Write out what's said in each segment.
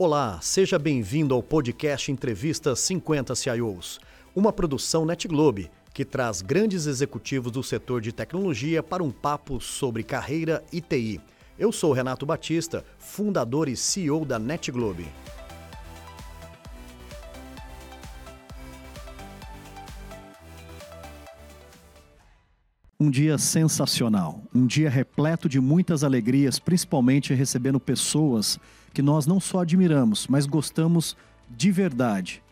Olá, seja bem-vindo ao podcast Entrevista 50 CIOs, uma produção NetGlobe que traz grandes executivos do setor de tecnologia para um papo sobre carreira e TI. Eu sou Renato Batista, fundador e CEO da NetGlobe. Um dia sensacional, um dia repleto de muitas alegrias, principalmente recebendo pessoas que nós não só admiramos, mas gostamos de verdade,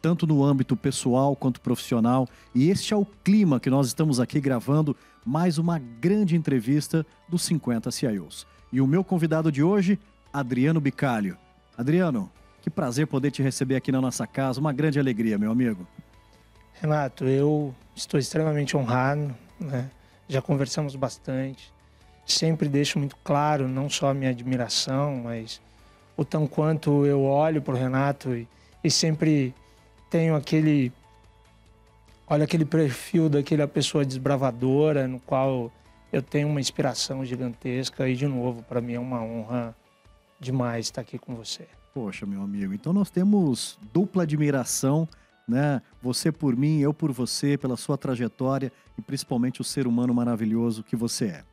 tanto no âmbito pessoal quanto profissional. E este é o clima que nós estamos aqui gravando mais uma grande entrevista dos 50 CIOs. E o meu convidado de hoje, Adriano Bicalho. Adriano, que prazer poder te receber aqui na nossa casa, uma grande alegria, meu amigo. Renato, eu estou extremamente honrado, né? já conversamos bastante. Sempre deixo muito claro não só a minha admiração, mas o tão quanto eu olho para o Renato e, e, sempre tenho aquele. Olha aquele perfil daquela pessoa desbravadora, no qual eu tenho uma inspiração gigantesca e, de novo, para mim é uma honra demais estar aqui com você. Poxa, meu amigo, então nós temos dupla admiração né? Você por mim, eu por você, pela sua trajetória e principalmente o ser humano maravilhoso que você é.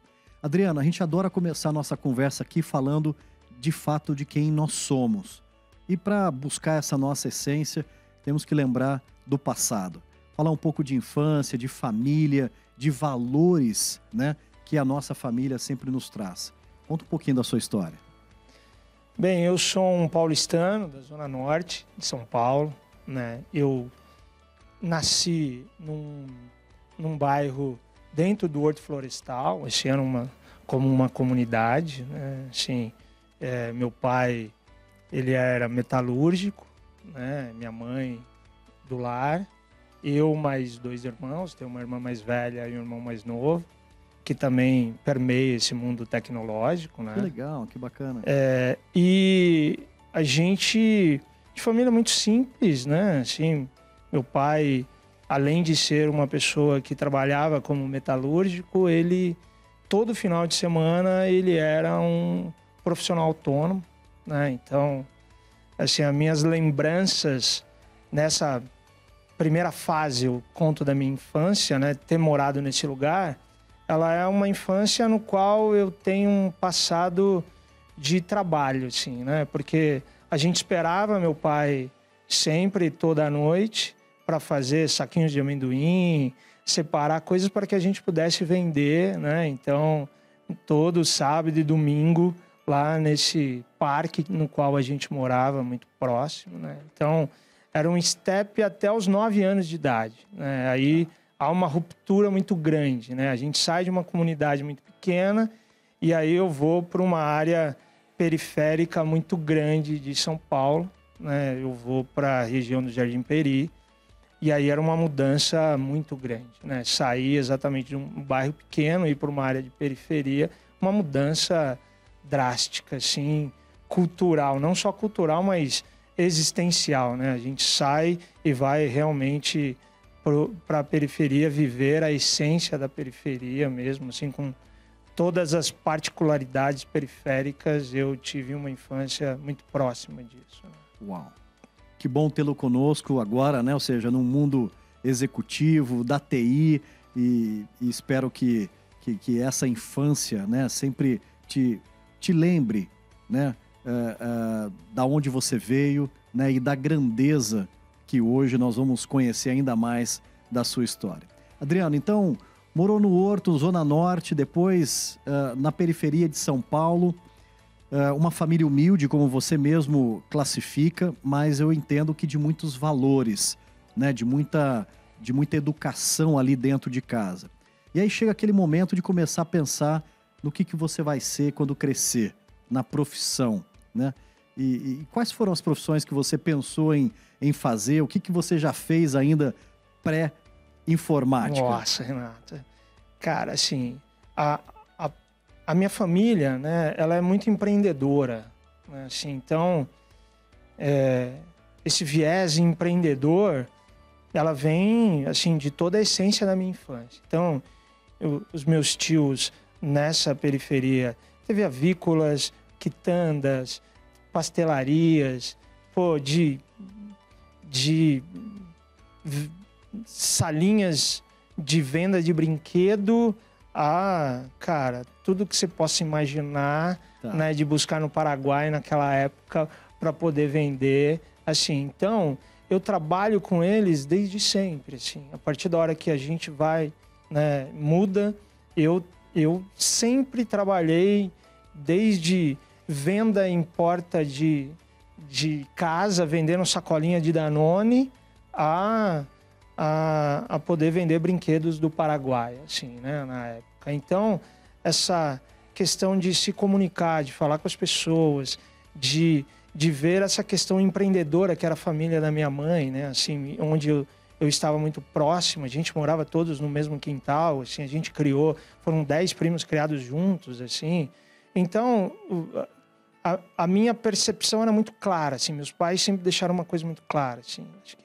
Adriana, a gente adora começar a nossa conversa aqui falando de fato de quem nós somos. E para buscar essa nossa essência, temos que lembrar do passado. Falar um pouco de infância, de família, de valores, né, que a nossa família sempre nos traz. Conta um pouquinho da sua história. Bem, eu sou um paulistano da Zona Norte de São Paulo né? Eu nasci num, num bairro dentro do Horto Florestal, esse ano uma, como uma comunidade, né? Assim, é, meu pai, ele era metalúrgico, né? Minha mãe do lar, eu mais dois irmãos, tenho uma irmã mais velha e um irmão mais novo, que também permeia esse mundo tecnológico, né? Que legal, que bacana. É, e a gente de família muito simples, né? Assim, meu pai, além de ser uma pessoa que trabalhava como metalúrgico, ele todo final de semana ele era um profissional autônomo, né? Então, assim, as minhas lembranças nessa primeira fase, eu conto da minha infância, né, ter morado nesse lugar, ela é uma infância no qual eu tenho um passado de trabalho, assim, né? Porque a gente esperava meu pai sempre, toda noite, para fazer saquinhos de amendoim, separar coisas para que a gente pudesse vender, né? Então, todo sábado e domingo, lá nesse parque no qual a gente morava, muito próximo, né? Então, era um step até os nove anos de idade, né? Aí há uma ruptura muito grande, né? A gente sai de uma comunidade muito pequena e aí eu vou para uma área periférica muito grande de São Paulo. Né? Eu vou para a região do Jardim Peri. E aí era uma mudança muito grande. Né? Sair exatamente de um bairro pequeno e ir para uma área de periferia. Uma mudança drástica, assim, cultural. Não só cultural, mas existencial. Né? A gente sai e vai realmente para a periferia viver a essência da periferia mesmo, assim, com todas as particularidades periféricas, eu tive uma infância muito próxima disso. Né? Uau! Que bom tê-lo conosco agora, né? Ou seja, num mundo executivo, da TI, e, e espero que, que, que, essa infância né, sempre te, te lembre né, uh, uh, da onde você veio né, e da grandeza que hoje nós vamos conhecer ainda mais da sua história. Adriano, então, Morou no Horto, Zona Norte, depois uh, na periferia de São Paulo. Uma família humilde, como você mesmo classifica, mas eu entendo que de muitos valores, né? de, muita, de muita educação ali dentro de casa. E aí chega aquele momento de começar a pensar no que, que você vai ser quando crescer, na profissão, né? E, e, quais foram as profissões que você pensou em, em fazer? O que, que você já fez ainda pré informática? Nossa, Renata. Cara, assim, a, a, a minha família, né, ela é muito empreendedora. Né, assim, então, é, esse viés empreendedor, ela vem, assim, de toda a essência da minha infância. Então, eu, os meus tios nessa periferia, teve avícolas, quitandas, pastelarias, pô, de, de salinhas de venda de brinquedo a, cara, tudo que você possa imaginar, tá. né, de buscar no Paraguai naquela época para poder vender, assim. Então, eu trabalho com eles desde sempre, assim. A partir da hora que a gente vai, né, muda, eu eu sempre trabalhei desde venda em porta de, de casa, vendendo sacolinha de Danone, a, a, a poder vender brinquedos do Paraguai, assim, né, na época. Então, essa questão de se comunicar, de falar com as pessoas, de, de ver essa questão empreendedora que era a família da minha mãe, né, assim, onde eu eu estava muito próximo, a gente morava todos no mesmo quintal, assim, a gente criou, foram dez primos criados juntos, assim. Então, a, a, minha percepção era muito clara, assim, meus pais sempre deixaram uma coisa muito clara, assim, que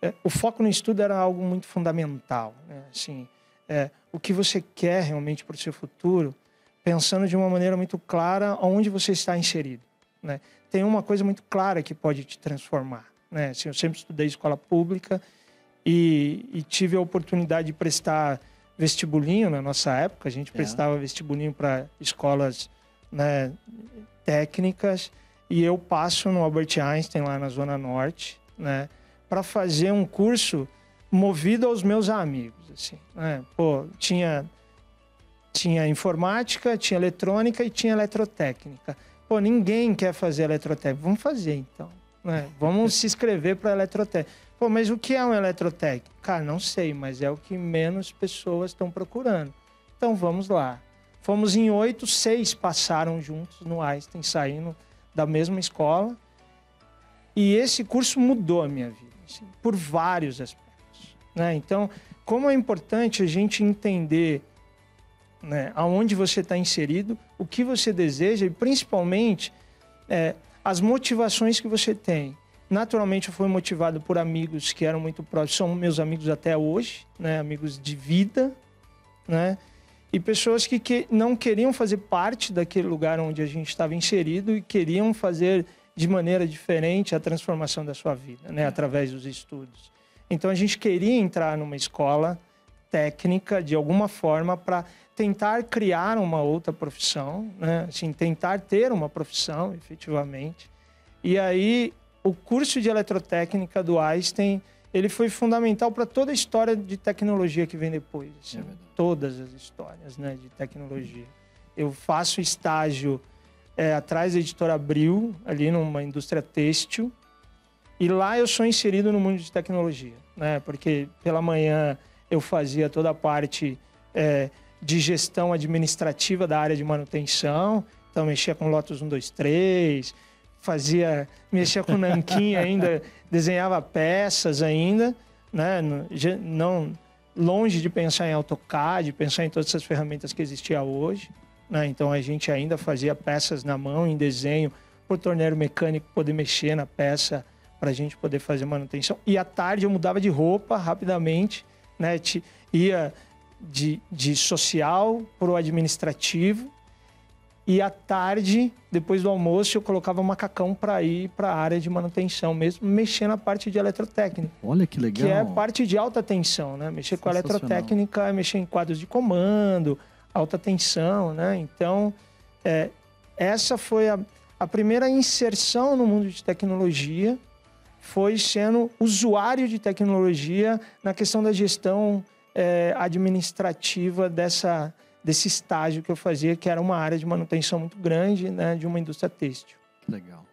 é, o foco no estudo era algo muito fundamental, né? assim, é, o que você quer realmente para o seu futuro, pensando de uma maneira muito clara onde você está inserido, né? Tem uma coisa muito clara que pode te transformar, né? Assim, eu sempre estudei escola pública e, e, tive a oportunidade de prestar vestibulinho na nossa época. A gente é. prestava vestibulinho para escolas né, técnicas e eu passo no Albert Einstein lá na Zona Norte, né, para fazer um curso movido aos meus amigos, assim, né? Pô, tinha tinha informática, tinha eletrônica e tinha eletrotécnica. Pô, ninguém quer fazer eletrotécnica. Vamos fazer então, né? Vamos se inscrever para eletrotécnica. Pô, mas o que é um eletrotécnico? Cara, não sei, mas é o que menos pessoas estão procurando. Então vamos lá. Fomos em oito, seis passaram juntos no Einstein, saindo da mesma escola. E esse curso mudou a minha vida, assim, por vários aspectos. Né? Então, como é importante a gente entender né, aonde você está inserido, o que você deseja e, principalmente, é, as motivações que você tem. Naturalmente, eu fui motivado por amigos que eram muito próximos, são meus amigos até hoje, né? amigos de vida, né? e pessoas que, que não queriam fazer parte daquele lugar onde a gente estava inserido e queriam fazer de maneira diferente a transformação da sua vida, né? através dos estudos. Então, a gente queria entrar numa escola técnica, de alguma forma, para tentar criar uma outra profissão, né? assim, tentar ter uma profissão, efetivamente. E aí o curso de eletrotécnica do Einstein ele foi fundamental para toda a história de tecnologia que vem depois. Assim, é todas as histórias né, de tecnologia. Eu faço estágio é, atrás da editora Abril, ali numa indústria têxtil, e lá eu sou inserido no mundo de tecnologia, né? Porque pela manhã eu fazia toda a parte é, de gestão administrativa da área de manutenção, então mexia com Lotus 1, 2, 3, fazia, mexia com nanquim ainda, desenhava peças ainda, né? Não longe de pensar em AutoCAD, pensar em todas essas ferramentas que existia hoje, né? Então a gente ainda fazia peças na mão em desenho para o torneiro mecânico poder mexer na peça para a gente poder fazer manutenção. E à tarde eu mudava de roupa rapidamente, né? Ia de, de social para o administrativo e à tarde, depois do almoço, eu colocava macacão para ir para a área de manutenção mesmo, mexer na parte de eletrotécnica. Olha que legal. Que é parte de alta tensão, né? Mexer com a eletrotécnica é mexer em quadros de comando, alta tensão, né? Então, é, essa foi a, a primeira inserção no mundo de tecnologia, foi sendo usuário de tecnologia na questão da gestão é, administrativa dessa desse estágio que eu fazia, que era uma área de manutenção muito grande, né, de uma indústria têxtil. Legal.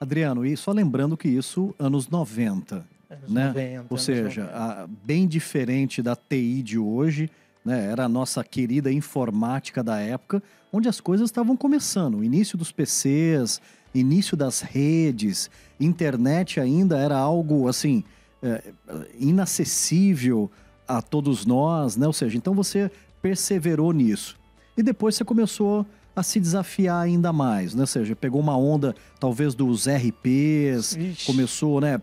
Adriano, e só lembrando que isso anos 90, anos né? 90, Ou seja, a, bem diferente da TI de hoje, né? Era a nossa querida informática da época, onde as coisas estavam começando, o início dos PCs, início das redes, internet ainda era algo assim é, inacessível a todos nós, né? Ou seja, então você perseverou nisso. E depois você começou a se desafiar ainda mais, né? Ou seja, pegou uma onda talvez dos RPs, Ixi. começou, né,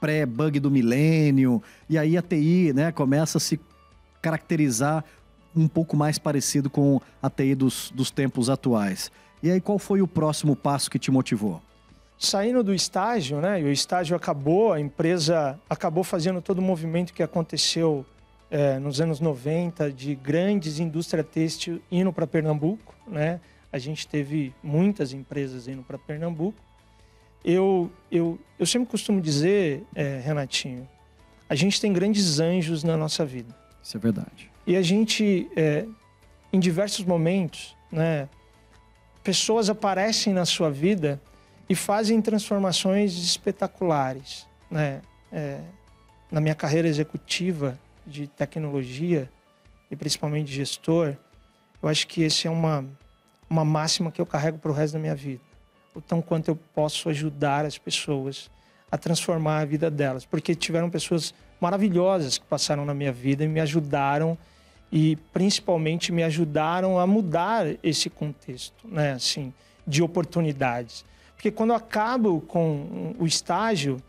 pré-bug do milênio, e aí a TI, né, começa a se caracterizar um pouco mais parecido com a TI dos, dos tempos atuais. E aí, qual foi o próximo passo que te motivou? Saindo do estágio, né? E o estágio acabou, a empresa acabou fazendo todo o movimento que aconteceu é, nos anos 90 de grandes indústria têxtil indo para Pernambuco, né? A gente teve muitas empresas indo para Pernambuco. Eu, eu, eu sempre costumo dizer, é, Renatinho, a gente tem grandes anjos na nossa vida. Isso é verdade. E a gente, é, em diversos momentos, né, pessoas aparecem na sua vida e fazem transformações espetaculares. Né? É, na minha carreira executiva de tecnologia e principalmente de gestor, eu acho que esse é uma, uma máxima que eu carrego para o resto da minha vida. O tão quanto eu posso ajudar as pessoas a transformar a vida delas. Porque tiveram pessoas maravilhosas que passaram na minha vida e me ajudaram e principalmente me ajudaram a mudar esse contexto, né, assim, de oportunidades. Porque quando eu acabo com o estágio,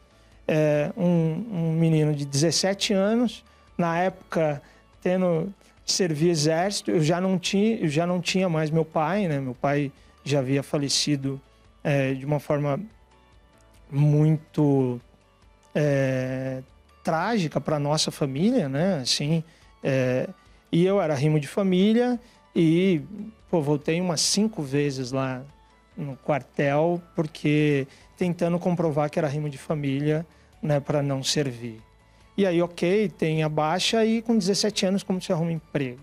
é, um, um, menino de 17 anos, na época tendo servir exército, eu já não tinha, eu já não tinha mais meu pai, né? Meu pai já havia falecido é, de uma forma muito é, trágica para nossa família, né? Assim, é, e eu era rimo de família e pô, voltei umas cinco vezes lá no quartel, porque tentando comprovar que era rimo de família, né, para não servir. E aí, ok, tem a baixa e com 17 anos, como se arruma emprego?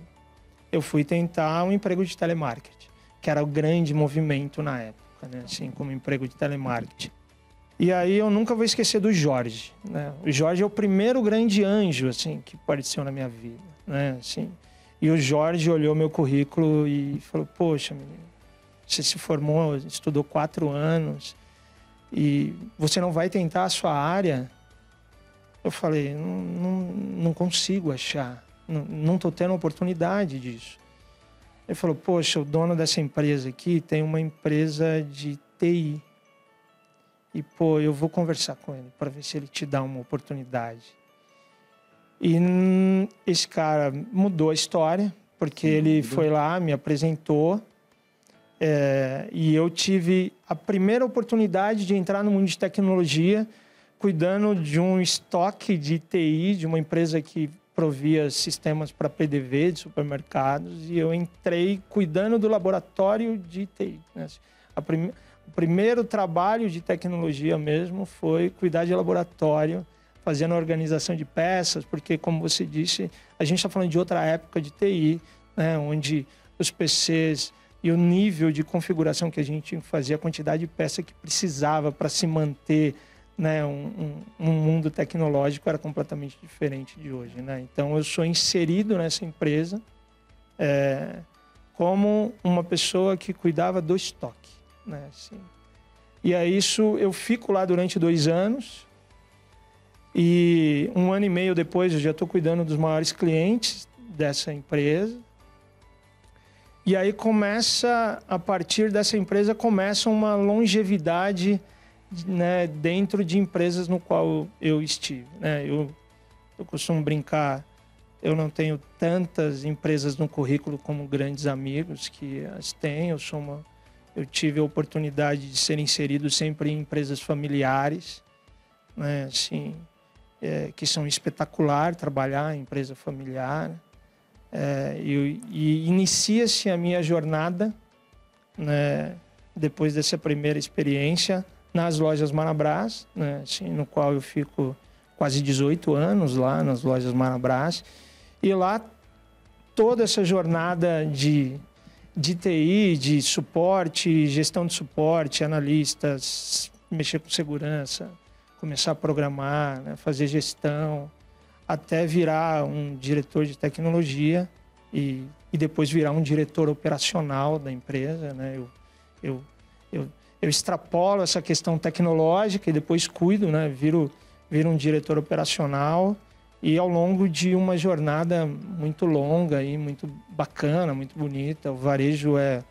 Eu fui tentar um emprego de telemarketing, que era o grande movimento na época, né, assim, como emprego de telemarketing. E aí eu nunca vou esquecer do Jorge, né? O Jorge é o primeiro grande anjo, assim, que apareceu na minha vida, né, assim. E o Jorge olhou meu currículo e falou, poxa, menino, você se formou, estudou quatro anos e você não vai tentar a sua área? Eu falei, não, não, não consigo achar, não estou tendo oportunidade disso. Ele falou, poxa, o dono dessa empresa aqui tem uma empresa de TI. E, pô, eu vou conversar com ele para ver se ele te dá uma oportunidade. E esse cara mudou a história, porque ele foi lá, me apresentou é, e eu tive a primeira oportunidade de entrar no mundo de tecnologia, cuidando de um estoque de TI, de uma empresa que provia sistemas para PDV de supermercados, e eu entrei cuidando do laboratório de TI. Né? O primeiro trabalho de tecnologia mesmo foi cuidar de laboratório, fazendo a organização de peças, porque, como você disse, a gente está falando de outra época de TI, né? onde os PCs e o nível de configuração que a gente fazia, a quantidade de peça que precisava para se manter né, um, um, um, mundo tecnológico era completamente diferente de hoje. Né? Então, eu sou inserido nessa empresa é, como uma pessoa que cuidava do estoque. Né, assim. E aí, isso, eu fico lá durante dois anos. E um ano e meio depois, eu já estou cuidando dos maiores clientes dessa empresa. E aí começa, a partir dessa empresa, começa uma longevidade né, dentro de empresas no qual eu estive. Né? Eu, eu costumo brincar, eu não tenho tantas empresas no currículo como grandes amigos que as têm. Eu, sou uma, eu tive a oportunidade de ser inserido sempre em empresas familiares, né, assim, é, que são espetacular trabalhar em empresa familiar. É, e, e inicia-se a minha jornada, né, depois dessa primeira experiência, nas lojas Marabras, né, assim, no qual eu fico quase 18 anos lá nas lojas Marabras. E lá toda essa jornada de, de TI, de suporte, gestão de suporte, analistas, mexer com segurança, começar a programar, né, fazer gestão, até virar um diretor de tecnologia e, e depois virar um diretor operacional da empresa. Né? Eu, eu, eu, extrapolo essa questão tecnológica e depois cuido, né? viro, viro um diretor operacional e ao longo de uma jornada muito longa e muito bacana, muito bonita. O varejo é,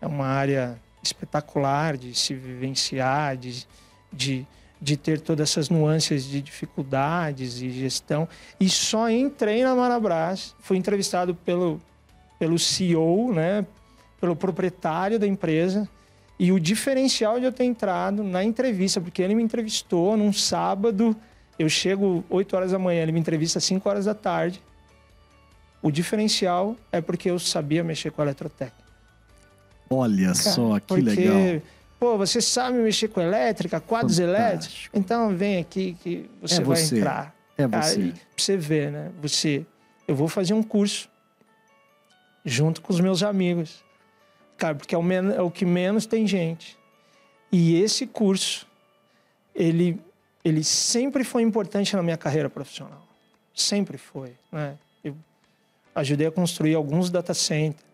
é uma área espetacular de se vivenciar, de, de de ter todas essas nuances de dificuldades e gestão. E só entrei na Marabras, fui entrevistado pelo, pelo CEO, né, pelo proprietário da empresa e o diferencial de eu ter entrado na entrevista, porque ele me entrevistou num sábado, eu chego 8 horas da manhã, ele me entrevista às 5 horas da tarde. O diferencial é porque eu sabia mexer com a eletrotécnica. Olha Cara, só, que porque, legal. Pô, você sabe mexer com elétrica, quadros Fantástico. elétricos? Então vem aqui que você, é vai você. entrar. É Cara, você. pra você ver, né? Você, eu vou fazer um curso junto com os meus amigos. Cara, porque é o, é o que menos tem gente. E esse curso, ele, ele sempre foi importante na minha carreira profissional. Sempre foi, né? Eu ajudei a construir alguns data centers.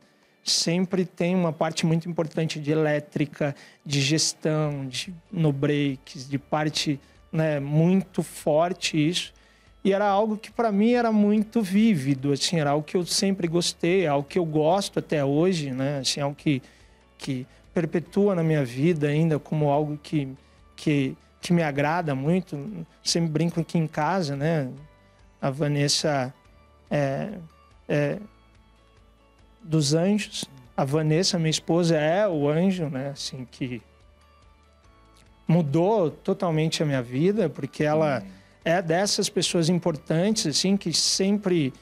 Sempre tem uma parte muito importante de elétrica, de gestão, de no breaks, de parte né, muito forte isso. E era algo que para mim era muito vívido, assim, era algo que eu sempre gostei, algo que eu gosto até hoje, né? Assim, algo que, que perpetua na minha vida ainda como algo que, que, que me agrada muito. Sempre brinco aqui em casa, né? A Vanessa é, é, dos anjos. A Vanessa, minha esposa, é o anjo, né? Assim, que mudou totalmente a minha vida, porque ela é dessas pessoas importantes, assim, que sempre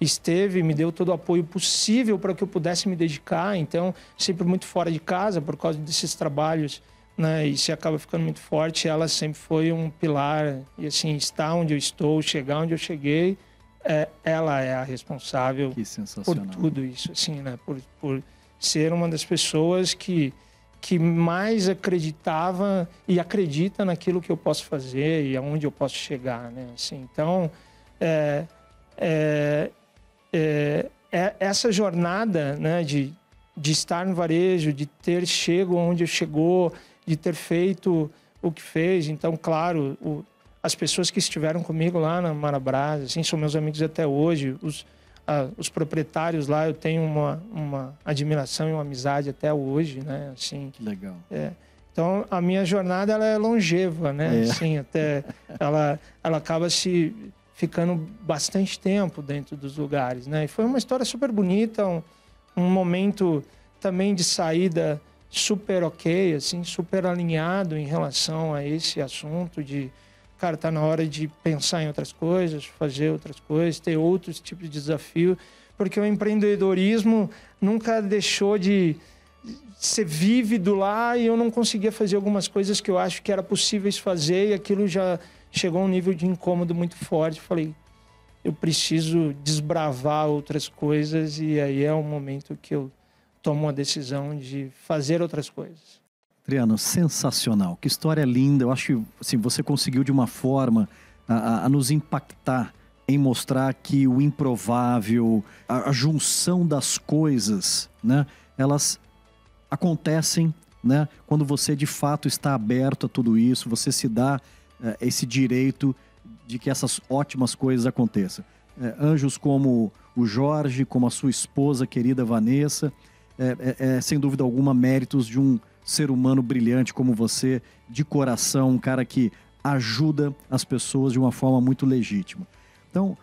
esteve, me deu todo o apoio possível para que eu pudesse me dedicar. Então, sempre muito fora de casa por causa desses trabalhos, né? E se acaba ficando muito forte, ela sempre foi um pilar. E assim, estar onde eu estou, chegar onde eu cheguei, é, ela é a responsável por tudo isso, assim, né? Por, por ser uma das pessoas que que mais acreditava e acredita naquilo que eu posso fazer e aonde eu posso chegar, né? Assim, então, é, é, é, é, essa jornada, né, de, de estar no varejo, de ter chego onde chegou, de ter feito o que fez. Então, claro, o, as pessoas que estiveram comigo lá na Marabras, assim, são meus amigos até hoje. Os, ah, os proprietários lá, eu tenho uma, uma admiração e uma amizade até hoje, né? Assim, que legal. É. Então, a minha jornada ela é longeva, né? É. Assim, até ela, ela acaba se ficando bastante tempo dentro dos lugares, né? E foi uma história super bonita, um, um momento também de saída super ok, assim, super alinhado em relação a esse assunto de cara, tá na hora de pensar em outras coisas, fazer outras coisas, ter outros tipos de desafio, porque o empreendedorismo nunca deixou de ser vívido lá e eu não conseguia fazer algumas coisas que eu acho que era possíveis fazer e aquilo já chegou a um nível de incômodo muito forte. Falei, eu preciso desbravar outras coisas e aí é o momento que eu tomo a decisão de fazer outras coisas. Adriano, sensacional. Que história linda. Eu acho que assim, você conseguiu de uma forma a, a nos impactar em mostrar que o improvável, a, a, junção das coisas, né, elas acontecem, né, quando você de fato está aberto a tudo isso, você se dá uh, esse direito de que essas ótimas coisas aconteçam. Uh, anjos como o Jorge, como a sua esposa querida Vanessa, é, é, é sem dúvida alguma méritos de um ser humano brilhante como você, de coração, um cara que ajuda as pessoas de uma forma muito legítima. Então,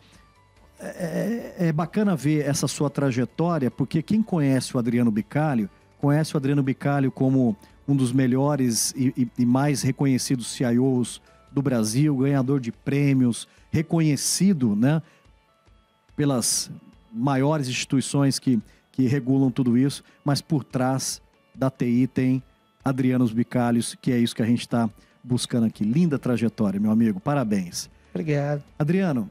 é, é, é bacana ver essa sua trajetória, porque quem conhece o Adriano Bicalho, conhece o Adriano Bicalho como um dos melhores e, e, e mais reconhecidos CIOs do Brasil, ganhador de prêmios, reconhecido né, pelas maiores instituições que, que regulam tudo isso, mas por trás da TI tem Adriano Bicalhos, que é isso que a gente está buscando aqui. Linda trajetória, meu amigo. Parabéns. Obrigado. Adriano,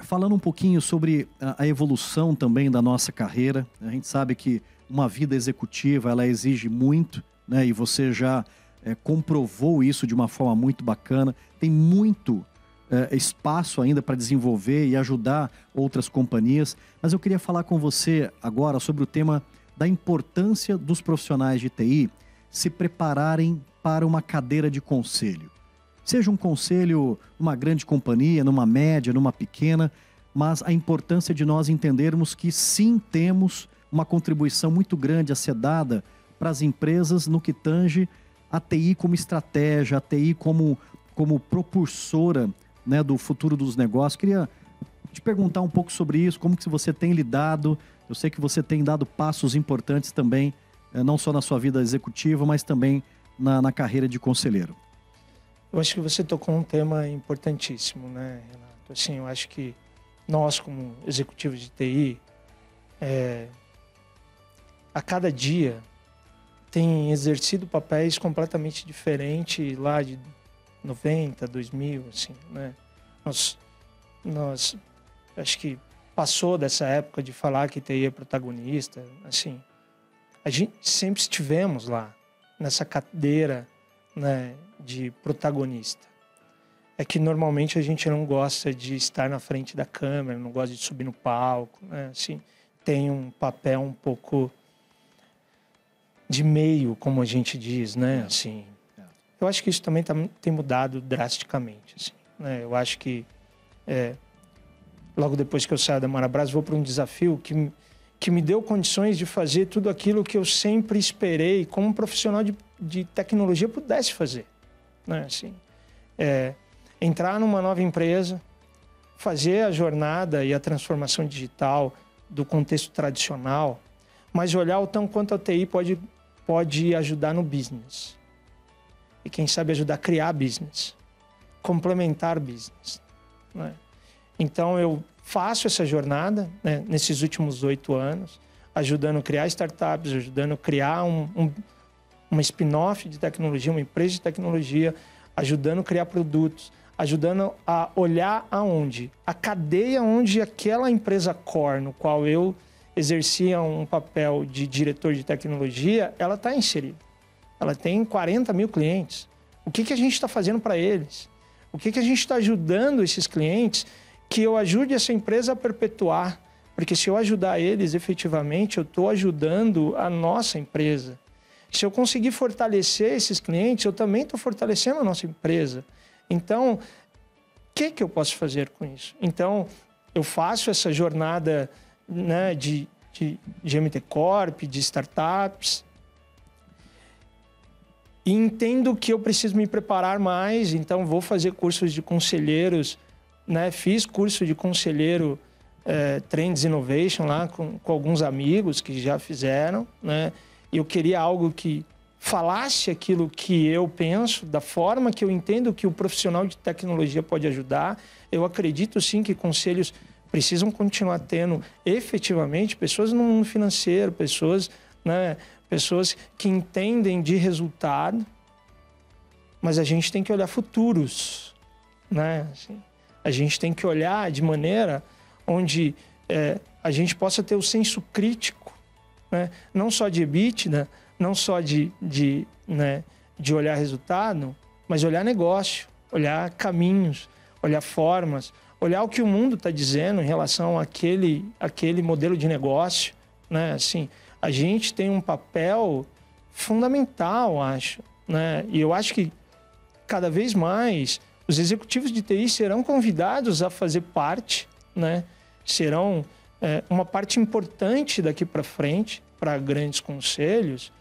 falando um pouquinho sobre a evolução também da nossa carreira, a gente sabe que uma vida executiva ela exige muito, né? E você já é, comprovou isso de uma forma muito bacana. Tem muito é, espaço ainda para desenvolver e ajudar outras companhias. Mas eu queria falar com você agora sobre o tema da importância dos profissionais de TI se prepararem para uma cadeira de conselho. Seja um conselho numa grande companhia, numa média, numa pequena, mas a importância de nós entendermos que sim temos uma contribuição muito grande a ser dada para as empresas no que tange a TI como estratégia, a TI como, como propulsora né, do futuro dos negócios. Queria te perguntar um pouco sobre isso, como que você tem lidado. Eu sei que você tem dado passos importantes também não só na sua vida executiva, mas também na, na carreira de conselheiro? Eu acho que você tocou um tema importantíssimo, né, Renato? Assim, eu acho que nós, como executivos de TI, é, a cada dia tem exercido papéis completamente diferentes lá de 90, 2000, assim, né? Nós, nós, acho que passou dessa época de falar que TI é protagonista, assim, a gente sempre estivemos lá, nessa cadeira, né, de protagonista. É que normalmente a gente não gosta de estar na frente da câmera, não gosta de subir no palco, né? Assim, tem um papel um pouco de meio, como a gente diz, né? É. Assim, é. eu acho que isso também tá, tem mudado drasticamente. Assim, né? Eu acho que é, logo depois que eu saio da Marabras, vou para um desafio que, que me deu condições de fazer tudo aquilo que eu sempre esperei como um profissional de, de tecnologia pudesse fazer né? Assim, é, entrar numa nova empresa, fazer a jornada e a transformação digital do contexto tradicional, mas olhar o tão quanto a TI pode, pode ajudar no business. E quem sabe ajudar a criar business, complementar business. Né? Então eu faço essa jornada né, nesses últimos oito anos, ajudando a criar startups, ajudando a criar um, um uma spin-off de tecnologia, uma empresa de tecnologia, ajudando a criar produtos, ajudando a olhar aonde? A cadeia onde aquela empresa core, no qual eu exercia um papel de diretor de tecnologia, ela está inserida. Ela tem 40 mil clientes. O que, que a gente está fazendo para eles? O que, que a gente está ajudando esses clientes que eu ajude essa empresa a perpetuar? Porque se eu ajudar eles efetivamente, eu estou ajudando a nossa empresa. Se eu conseguir fortalecer esses clientes, eu também estou fortalecendo a nossa empresa. Então, o que, que eu posso fazer com isso? Então, eu faço essa jornada né, de, de, de MT Corp, de startups, e entendo que eu preciso me preparar mais, então vou fazer cursos de conselheiros, né? Fiz curso de conselheiro é, Trends Innovation lá com, com alguns amigos que já fizeram, né? eu queria algo que falasse aquilo que eu penso, da forma que eu entendo que o profissional de tecnologia pode ajudar. Eu acredito sim que conselhos precisam continuar tendo efetivamente pessoas no mundo financeiro, pessoas, né, pessoas que entendem de resultado, mas a gente tem que olhar futuros, né? Assim, a gente tem que olhar de maneira onde é, a gente possa ter o senso crítico né? não só de EBITDA, não só de, de, né, de olhar resultado, mas olhar negócio, olhar caminhos, olhar formas, olhar o que o mundo está dizendo em relação àquele, àquele modelo de negócio. Né? Assim, a gente tem um papel fundamental, acho. Né? E eu acho que cada vez mais os executivos de TI serão convidados a fazer parte, né? serão é, uma parte importante daqui para frente, para grandes conselhos,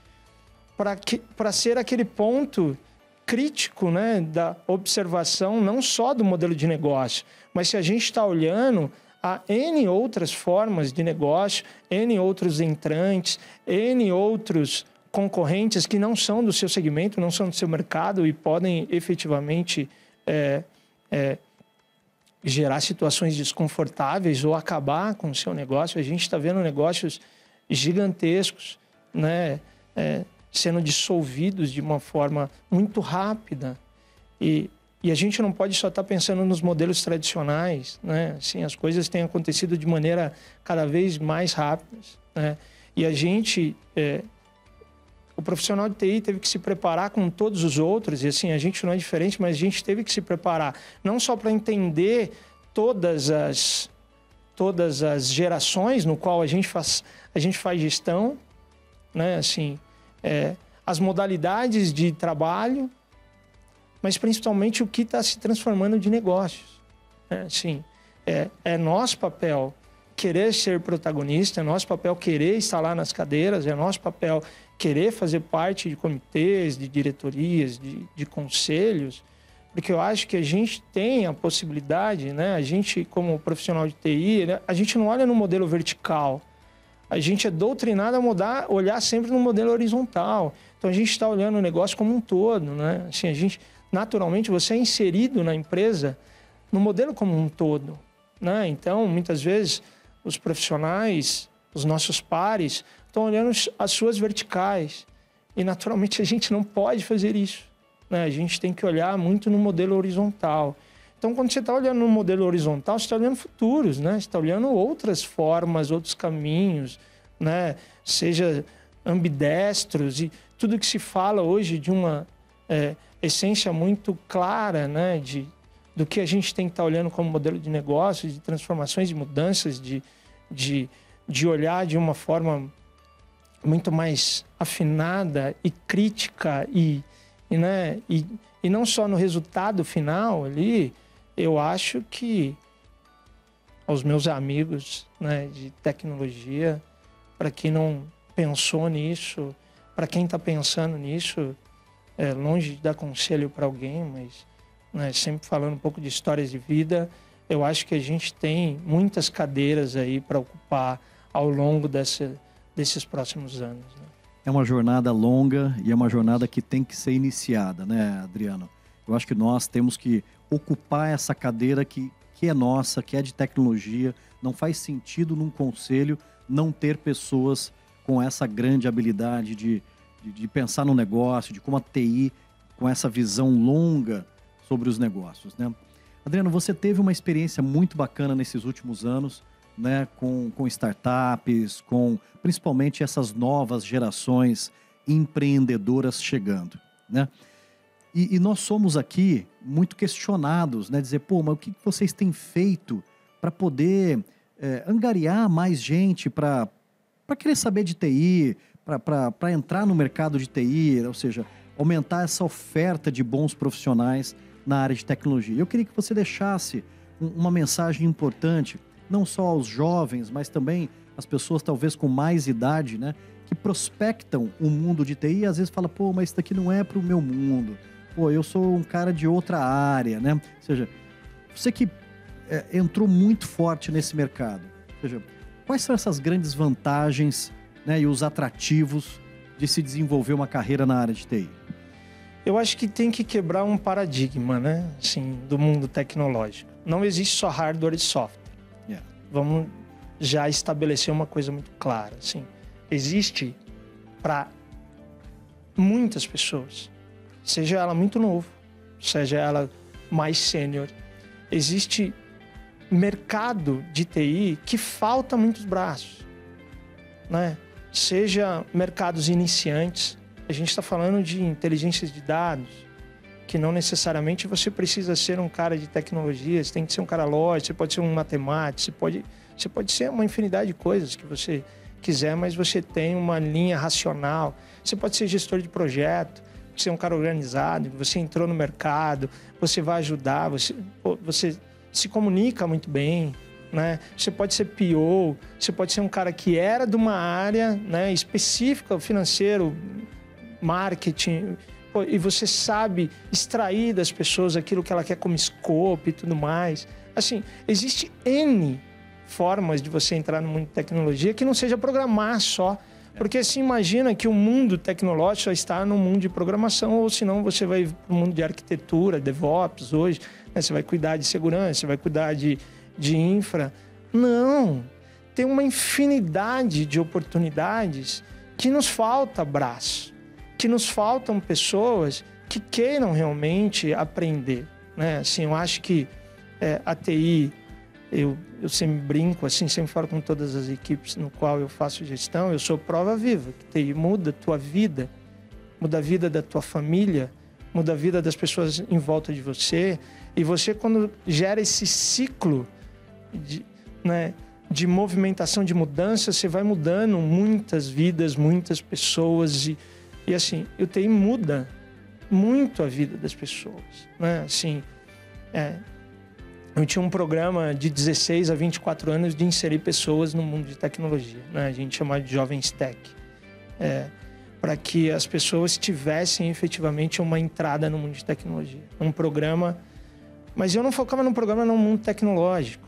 para ser aquele ponto crítico né, da observação não só do modelo de negócio, mas se a gente está olhando a N outras formas de negócio, N outros entrantes, N outros concorrentes que não são do seu segmento, não são do seu mercado e podem efetivamente é, é, gerar situações desconfortáveis ou acabar com o seu negócio. A gente está vendo negócios gigantescos, né? É, sendo dissolvidos de uma forma muito rápida. E, e a gente não pode só estar tá pensando nos modelos tradicionais, né? Assim, as coisas têm acontecido de maneira cada vez mais rápida, né? E a gente, é, o profissional de TI teve que se preparar com todos os outros, e assim, a gente não é diferente, mas a gente teve que se preparar não só para entender todas as todas as gerações no qual a gente faz a gente faz gestão, né? Assim, é, as modalidades de trabalho, mas principalmente o que está se transformando de negócios. Né? Assim, é, é nosso papel querer ser protagonista, é nosso papel querer estar lá nas cadeiras, é nosso papel querer fazer parte de comitês, de diretorias, de, de conselhos, porque eu acho que a gente tem a possibilidade, né? A gente, como profissional de TI, né? a gente não olha no modelo vertical, a gente é doutrinado a mudar, olhar sempre no modelo horizontal. Então a gente está olhando o negócio como um todo, né? Assim, a gente naturalmente você é inserido na empresa no modelo como um todo, né? Então muitas vezes os profissionais, os nossos pares estão olhando as suas verticais e naturalmente a gente não pode fazer isso, né? A gente tem que olhar muito no modelo horizontal. Então, quando você está olhando no modelo horizontal, você está olhando futuros, né? Você está olhando outras formas, outros caminhos, né? Seja ambidestros e tudo que se fala hoje de uma é, essência muito clara, né? De, do que a gente tem que estar tá olhando como modelo de negócio, de transformações, de mudanças, de, de, de olhar de uma forma muito mais afinada e crítica e, e, né? e, e não só no resultado final ali, eu acho que aos meus amigos né, de tecnologia, para quem não pensou nisso, para quem está pensando nisso, é, longe de dar conselho para alguém, mas né, sempre falando um pouco de histórias de vida, eu acho que a gente tem muitas cadeiras aí para ocupar ao longo dessa, desses próximos anos. Né? É uma jornada longa e é uma jornada que tem que ser iniciada, né, Adriano? Eu acho que nós temos que ocupar essa cadeira que, que é nossa, que é de tecnologia. Não faz sentido num conselho não ter pessoas com essa grande habilidade de, de, de pensar no negócio, de como a TI, com essa visão longa sobre os negócios. Né? Adriano, você teve uma experiência muito bacana nesses últimos anos, né, com, com startups, com principalmente essas novas gerações empreendedoras chegando. Né? E, e, nós somos aqui muito questionados, né? Dizer, pô, mas o que vocês têm feito para poder é, angariar mais gente para querer saber de TI, para entrar no mercado de TI, ou seja, aumentar essa oferta de bons profissionais na área de tecnologia. Eu queria que você deixasse uma mensagem importante, não só aos jovens, mas também às pessoas talvez com mais idade, né? Que prospectam o mundo de TI e às vezes fala, pô, mas isso daqui não é para o meu mundo pô, eu sou um cara de outra área, né? Ou seja, você que é, entrou muito forte nesse mercado, ou seja, quais são essas grandes vantagens né, e os atrativos de se desenvolver uma carreira na área de TI? Eu acho que tem que quebrar um paradigma, né? Assim, do mundo tecnológico. Não existe só hardware e software. Vamos já estabelecer uma coisa muito clara. Assim, existe para muitas pessoas seja ela muito novo, seja ela mais sênior, existe mercado de TI que falta muitos braços, né? Seja mercados iniciantes, a gente está falando de inteligência de dados, que não necessariamente você precisa ser um cara de tecnologia, você tem que ser um cara lógico, você pode ser um matemático, você pode, você pode ser uma infinidade de coisas que você quiser, mas você tem uma linha racional. Você pode ser gestor de projeto, é um cara organizado, você entrou no mercado, você vai ajudar, você, você se comunica muito bem, né? Você pode ser PO, você pode ser um cara que era de uma área né, específica, financeiro, marketing, e você sabe extrair das pessoas aquilo que ela quer como scope e tudo mais. Assim, existe N formas de você entrar no mundo de tecnologia que não seja programar só. Porque se imagina que o mundo tecnológico só está no mundo de programação, ou senão você vai para o mundo de arquitetura, DevOps hoje, né? você vai cuidar de segurança, você vai cuidar de, de infra. Não! Tem uma infinidade de oportunidades que nos falta braço, que nos faltam pessoas que queiram realmente aprender. Né? Assim, eu acho que é, a TI eu, eu sempre brinco, assim, sempre falo com todas as equipes no qual eu faço gestão, eu sou prova viva, que TI muda a tua vida, muda a vida da tua família, muda a vida das pessoas em volta de você. E você, quando gera esse ciclo de, né, de movimentação, de mudança, você vai mudando muitas vidas, muitas pessoas. E, e assim, o TI muda muito a vida das pessoas. Né? Assim, é, eu tinha um programa de 16 a 24 anos de inserir pessoas no mundo de tecnologia. Né? A gente chama de Jovens Tech. É, para que as pessoas tivessem efetivamente uma entrada no mundo de tecnologia. Um programa. Mas eu não focava num programa no mundo tecnológico.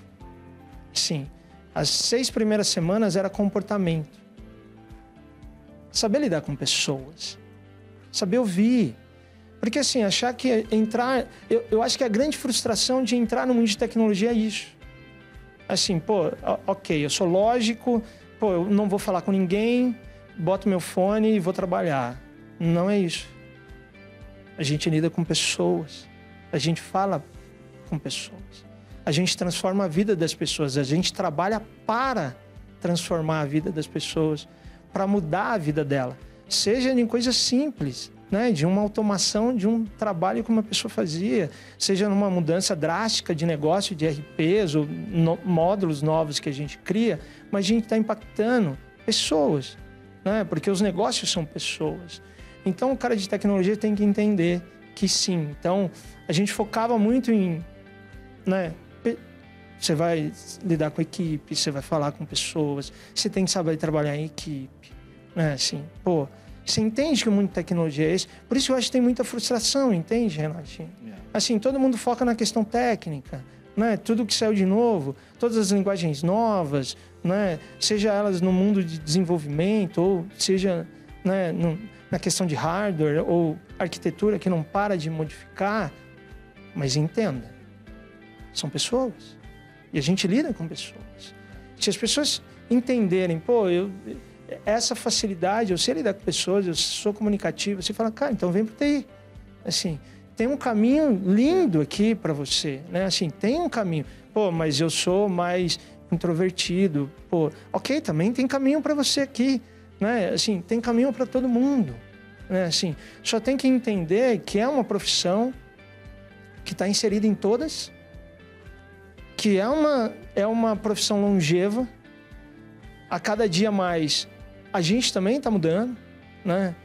Sim. As seis primeiras semanas era comportamento. Saber lidar com pessoas. Saber ouvir. Porque assim, achar que entrar. Eu, eu acho que a grande frustração de entrar no mundo de tecnologia é isso. Assim, pô, ok, eu sou lógico, pô, eu não vou falar com ninguém, boto meu fone e vou trabalhar. Não é isso. A gente lida com pessoas. A gente fala com pessoas. A gente transforma a vida das pessoas. A gente trabalha para transformar a vida das pessoas, para mudar a vida dela. Seja em coisas simples, né, de uma automação de um trabalho que uma pessoa fazia, seja numa mudança drástica de negócio de RPs ou no, módulos novos que a gente cria, mas a gente está impactando pessoas, né, porque os negócios são pessoas. Então o cara de tecnologia tem que entender que sim. Então a gente focava muito em, né, você vai lidar com equipe, você vai falar com pessoas, você tem que saber trabalhar em equipe, né, assim, pô você entende que o mundo de tecnologia é esse? Por isso eu acho que tem muita frustração, entende, Renatinho? Yeah. Assim, todo mundo foca na questão técnica, né? Tudo que saiu de novo, todas as linguagens novas, né? Seja elas no mundo de desenvolvimento ou seja né, no, na questão de hardware ou arquitetura que não para de modificar, mas entenda, são pessoas e a gente lida com pessoas. Se as pessoas entenderem, pô, eu essa facilidade, eu sei lidar com pessoas, eu sou comunicativo, você fala, cara, então vem para TI. Assim, tem um caminho lindo aqui para você, né? Assim, tem um caminho. Pô, mas eu sou mais introvertido. Pô, ok, também tem caminho para você aqui, né? Assim, tem caminho para todo mundo, né? Assim, só tem que entender que é uma profissão que está inserida em todas, que é uma é uma profissão longeva. A cada dia mais a gente também está mudando, né?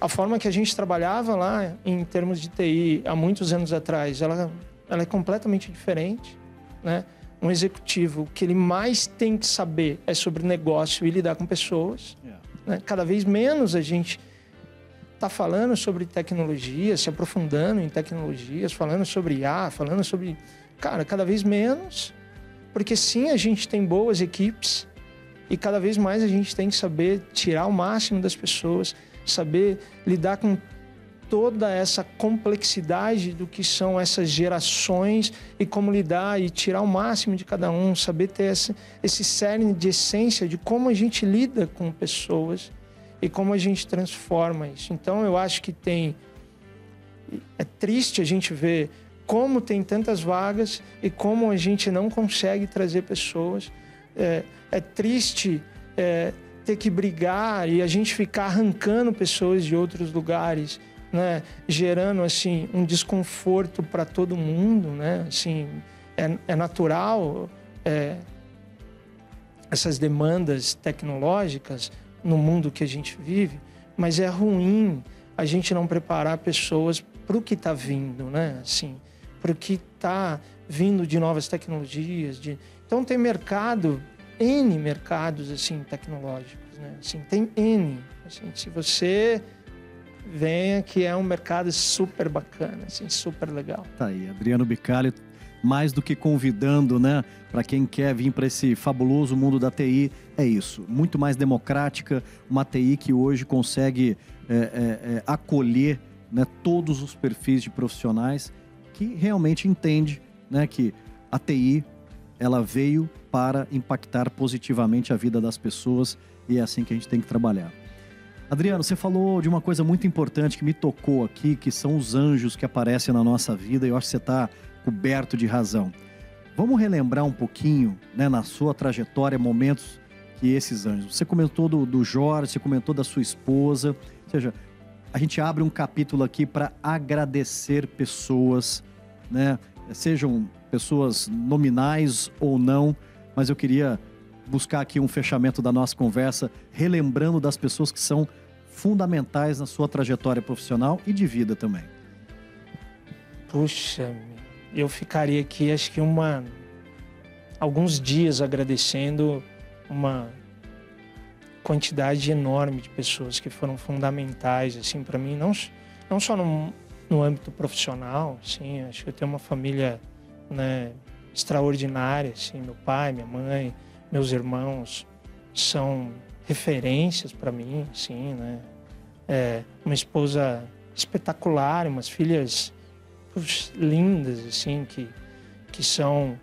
A forma que a gente trabalhava lá em termos de TI há muitos anos atrás, ela, ela é completamente diferente, né? Um executivo, que ele mais tem que saber é sobre negócio e lidar com pessoas. Yeah. Né? Cada vez menos a gente está falando sobre tecnologia, se aprofundando em tecnologias, falando sobre IA, falando sobre. Cara, cada vez menos, porque sim, a gente tem boas equipes, e cada vez mais a gente tem que saber tirar o máximo das pessoas, saber lidar com toda essa complexidade do que são essas gerações e como lidar e tirar o máximo de cada um, saber ter esse, esse cerne de essência de como a gente lida com pessoas e como a gente transforma isso. Então eu acho que tem. É triste a gente ver como tem tantas vagas e como a gente não consegue trazer pessoas. É, é triste é, ter que brigar e a gente ficar arrancando pessoas de outros lugares, né? Gerando assim um desconforto para todo mundo, né? Assim é, é natural é, essas demandas tecnológicas no mundo que a gente vive, mas é ruim a gente não preparar pessoas para o que está vindo, né? Assim, para o que está vindo de novas tecnologias. De... Então tem mercado N mercados assim tecnológicos, né? Assim, tem N. Assim, se você venha que é um mercado super bacana, assim, super legal. Tá aí, Adriano Bicalho, mais do que convidando, né, para quem quer vir para esse fabuloso mundo da TI, é isso. Muito mais democrática, uma TI que hoje consegue é, é, é, acolher né, todos os perfis de profissionais que realmente entende né, que a TI ela veio para impactar positivamente a vida das pessoas e é assim que a gente tem que trabalhar. Adriano, você falou de uma coisa muito importante que me tocou aqui, que são os anjos que aparecem na nossa vida e eu acho que você está coberto de razão. Vamos relembrar um pouquinho, né, na sua trajetória, momentos que esses anjos. Você comentou do, do Jorge, você comentou da sua esposa. Ou seja, a gente abre um capítulo aqui para agradecer pessoas, né? Sejam pessoas nominais ou não, mas eu queria buscar aqui um fechamento da nossa conversa, relembrando das pessoas que são fundamentais na sua trajetória profissional e de vida também. Puxa, eu ficaria aqui acho que uma alguns dias agradecendo uma quantidade enorme de pessoas que foram fundamentais assim para mim, não não só no, no âmbito profissional, sim, acho que eu tenho uma família né, extraordinária, assim, meu pai, minha mãe, meus irmãos são referências para mim, sim, né? É, uma esposa espetacular, umas filhas lindas, assim, que, que são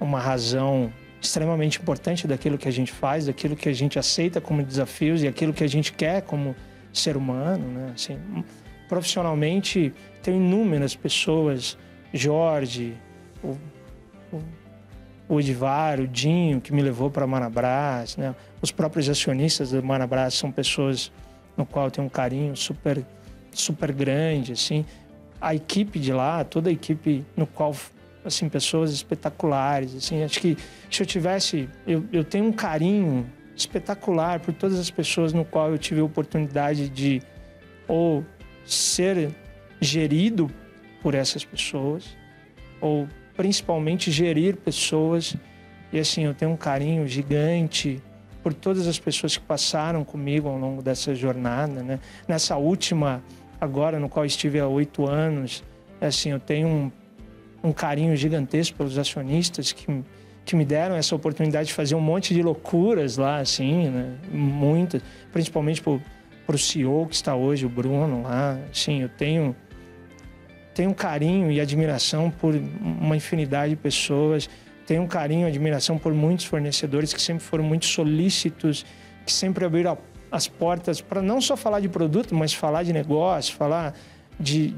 uma razão extremamente importante daquilo que a gente faz, daquilo que a gente aceita como desafios e aquilo que a gente quer como ser humano, né? Assim, profissionalmente, tenho inúmeras pessoas, Jorge, o, o, o Edivar, o Dinho, que me levou para Manabras, né? Os próprios acionistas da Manabras são pessoas no qual eu tenho um carinho super, super grande, assim. A equipe de lá, toda a equipe no qual assim pessoas espetaculares assim acho que se eu tivesse eu, eu tenho um carinho espetacular por todas as pessoas no qual eu tive a oportunidade de ou ser gerido por essas pessoas ou principalmente gerir pessoas e assim eu tenho um carinho gigante por todas as pessoas que passaram comigo ao longo dessa jornada né nessa última agora no qual estive há oito anos assim eu tenho um um carinho gigantesco pelos acionistas que, que me deram essa oportunidade de fazer um monte de loucuras lá, assim, né? Muitas, principalmente para o CEO que está hoje, o Bruno lá. Assim, eu tenho, tenho carinho e admiração por uma infinidade de pessoas. Tenho carinho e admiração por muitos fornecedores que sempre foram muito solícitos, que sempre abriram as portas para não só falar de produto, mas falar de negócio, falar de,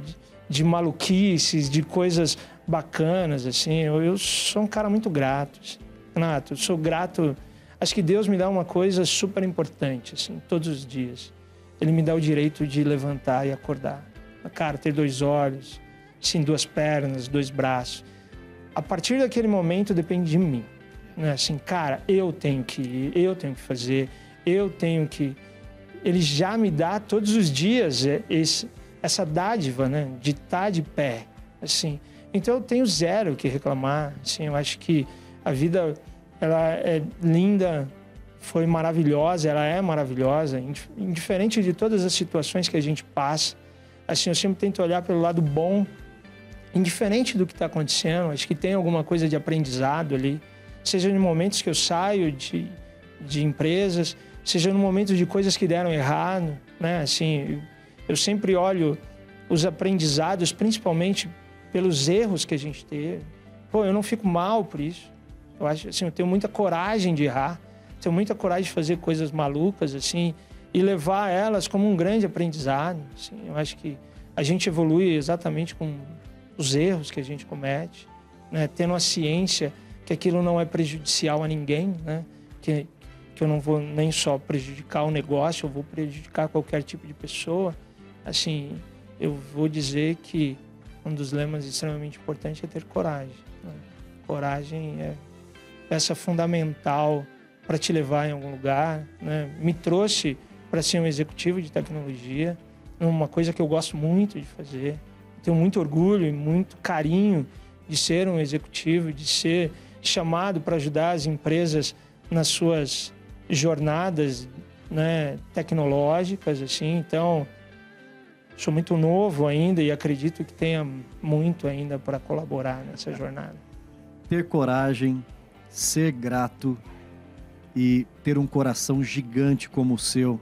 de, maluquices, de coisas bacanas, assim. Eu, eu sou um cara muito grato, assim. Renato. Eu sou grato. Acho que Deus me dá uma coisa super importante, assim, todos os dias. Ele me dá o direito de levantar e acordar. Cara, ter dois olhos, sim, duas pernas, dois braços. A partir daquele momento depende de mim. Né? Assim, cara, eu tenho que ir, eu tenho que fazer, eu tenho que. Ele já me dá todos os dias é, esse, essa dádiva, né? De estar tá de pé, assim. Então eu tenho zero que reclamar. Assim, eu acho que a vida ela é linda, foi maravilhosa, ela é maravilhosa, indiferente de todas as situações que a gente passa. Assim, eu sempre tento olhar pelo lado bom, indiferente do que está acontecendo. Acho que tem alguma coisa de aprendizado ali, seja em momentos que eu saio de, de empresas, seja no momento de coisas que deram errado, né? Assim, eu sempre olho os aprendizados, principalmente pelos erros que a gente teve. Pô, eu não fico mal por isso. Eu acho assim, eu tenho muita coragem de errar, tenho muita coragem de fazer coisas malucas assim e levar elas como um grande aprendizado. Assim. Eu acho que a gente evolui exatamente com os erros que a gente comete, né? tendo a ciência que aquilo não é prejudicial a ninguém, né? que, que eu não vou nem só prejudicar o negócio, eu vou prejudicar qualquer tipo de pessoa. Assim, eu vou dizer que um dos lemas extremamente importantes é ter coragem. Né? Coragem é peça fundamental para te levar em algum lugar. Né? Me trouxe para ser um executivo de tecnologia, uma coisa que eu gosto muito de fazer. Tenho muito orgulho e muito carinho de ser um executivo, de ser chamado para ajudar as empresas nas suas jornadas né, tecnológicas, assim. Então, sou muito novo ainda e acredito que tenha muito ainda para colaborar nessa jornada. Ter coragem, ser grato e ter um coração gigante como o seu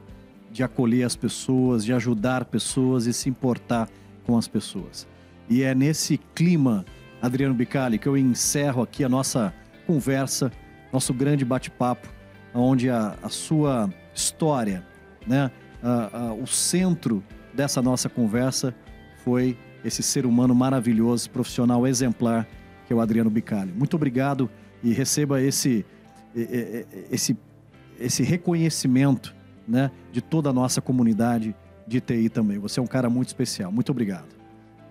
de acolher as pessoas, de ajudar pessoas e se importar com as pessoas. E é nesse clima, Adriano Bicali, que eu encerro aqui a nossa conversa, nosso grande bate-papo, onde a, a, sua história, né, a, a, o centro dessa nossa conversa foi esse ser humano maravilhoso, profissional exemplar, que é o Adriano Bicalho. Muito obrigado e receba esse, esse, esse reconhecimento né, de toda a nossa comunidade de TI também. Você é um cara muito especial. Muito obrigado.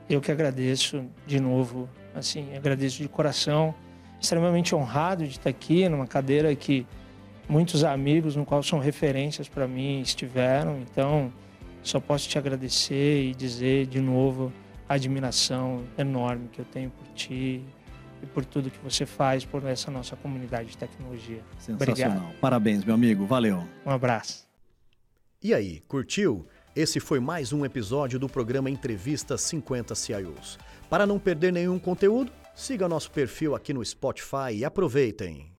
Eu que agradeço de novo, assim, agradeço de coração, extremamente honrado de estar aqui numa cadeira que muitos amigos, no qual são referências para mim, estiveram. Então, só posso te agradecer e dizer de novo a admiração enorme que eu tenho por ti e por tudo que você faz por essa nossa comunidade de tecnologia. Sensacional. Obrigado. Parabéns, meu amigo. Valeu. Um abraço. E aí, curtiu? Esse foi mais um episódio do programa Entrevista 50 CIOs. Para não perder nenhum conteúdo, siga nosso perfil aqui no Spotify e aproveitem.